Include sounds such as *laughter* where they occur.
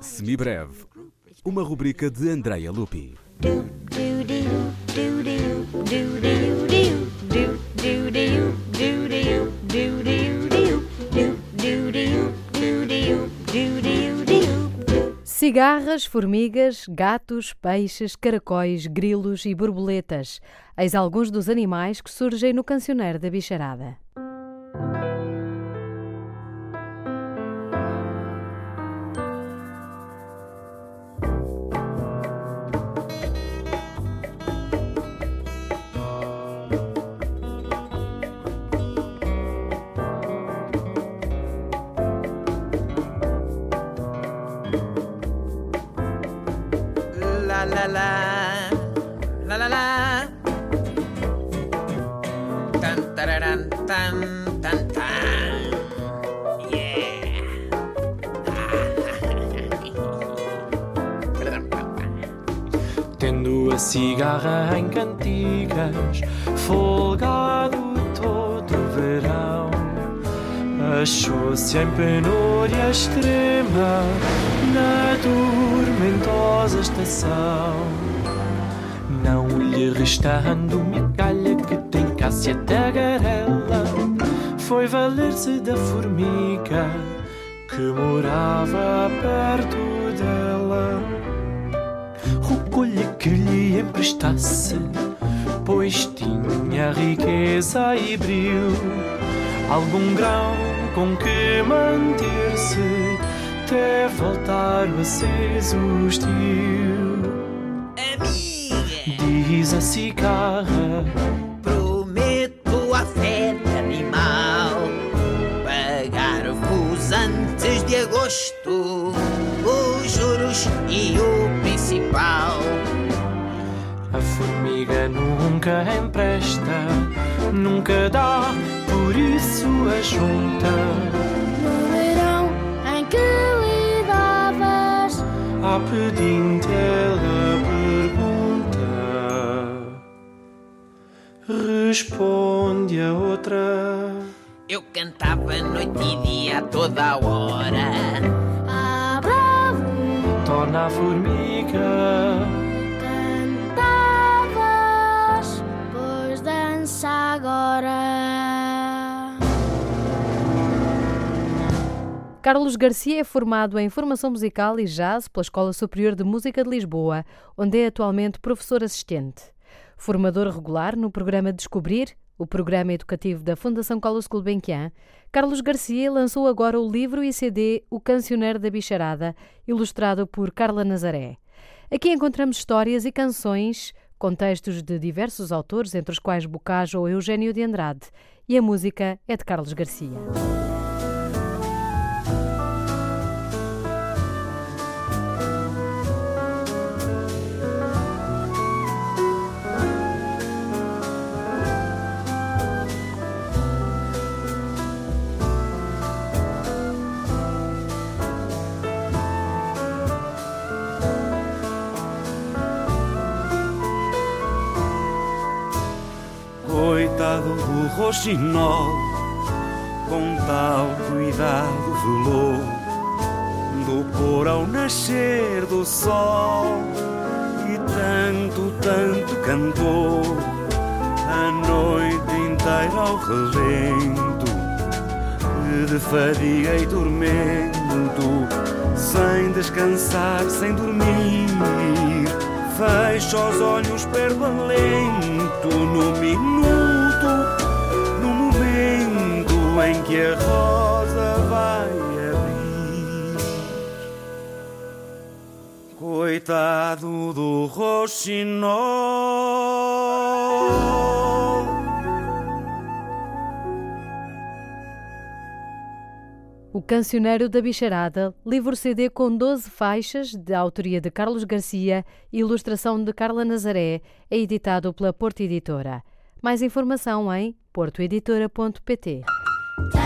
Semibreve, uma rubrica de Andreia Lupi. do do Cigarras, formigas, gatos, peixes, caracóis, grilos e borboletas. Eis alguns dos animais que surgem no cancioneiro da bicharada. La la la. La la la. Tan tararan tan tan tan. *laughs* Tendo a cigarra em cantigas, folgado todo verão. Achou-se em penúria extrema na tormentosa estação. Não lhe restando migalha que tem cássia tagarela, foi valer-se da formiga que morava perto dela. Rogou-lhe que lhe emprestasse, pois tinha riqueza e brilho, algum grão com que manter-se, até voltar o aceso estio. Amiga. Diz a cigarra, Prometo a fé animal. Pagar-vos antes de agosto. Os juros e o principal. A formiga nunca empresta, nunca dá, por isso a junta. A pedinte ela pergunta, responde a outra. Eu cantava noite e dia a toda a hora Ah, bravo, Torna a formiga, Carlos Garcia é formado em Formação Musical e Jazz pela Escola Superior de Música de Lisboa, onde é atualmente professor assistente. Formador regular no programa Descobrir, o programa educativo da Fundação Carlos Gulbenkian, Carlos Garcia lançou agora o livro e CD O Cancioneiro da Bicharada, ilustrado por Carla Nazaré. Aqui encontramos histórias e canções com textos de diversos autores, entre os quais Bocajo ou Eugênio de Andrade, e a música é de Carlos Garcia. Coitado do roxinol, com tal cuidado velou, do pôr ao nascer do sol, e tanto, tanto cantou, a noite inteira ao relento, de fadiga e tormento, sem descansar, sem dormir. Fecha os olhos, perde o alento no minuto, que a rosa vai abrir. Coitado do roxinol. O Cancioneiro da Bicharada, livro CD com 12 faixas, de autoria de Carlos Garcia e ilustração de Carla Nazaré, é editado pela Porto Editora. Mais informação em portoeditora.pt. Tell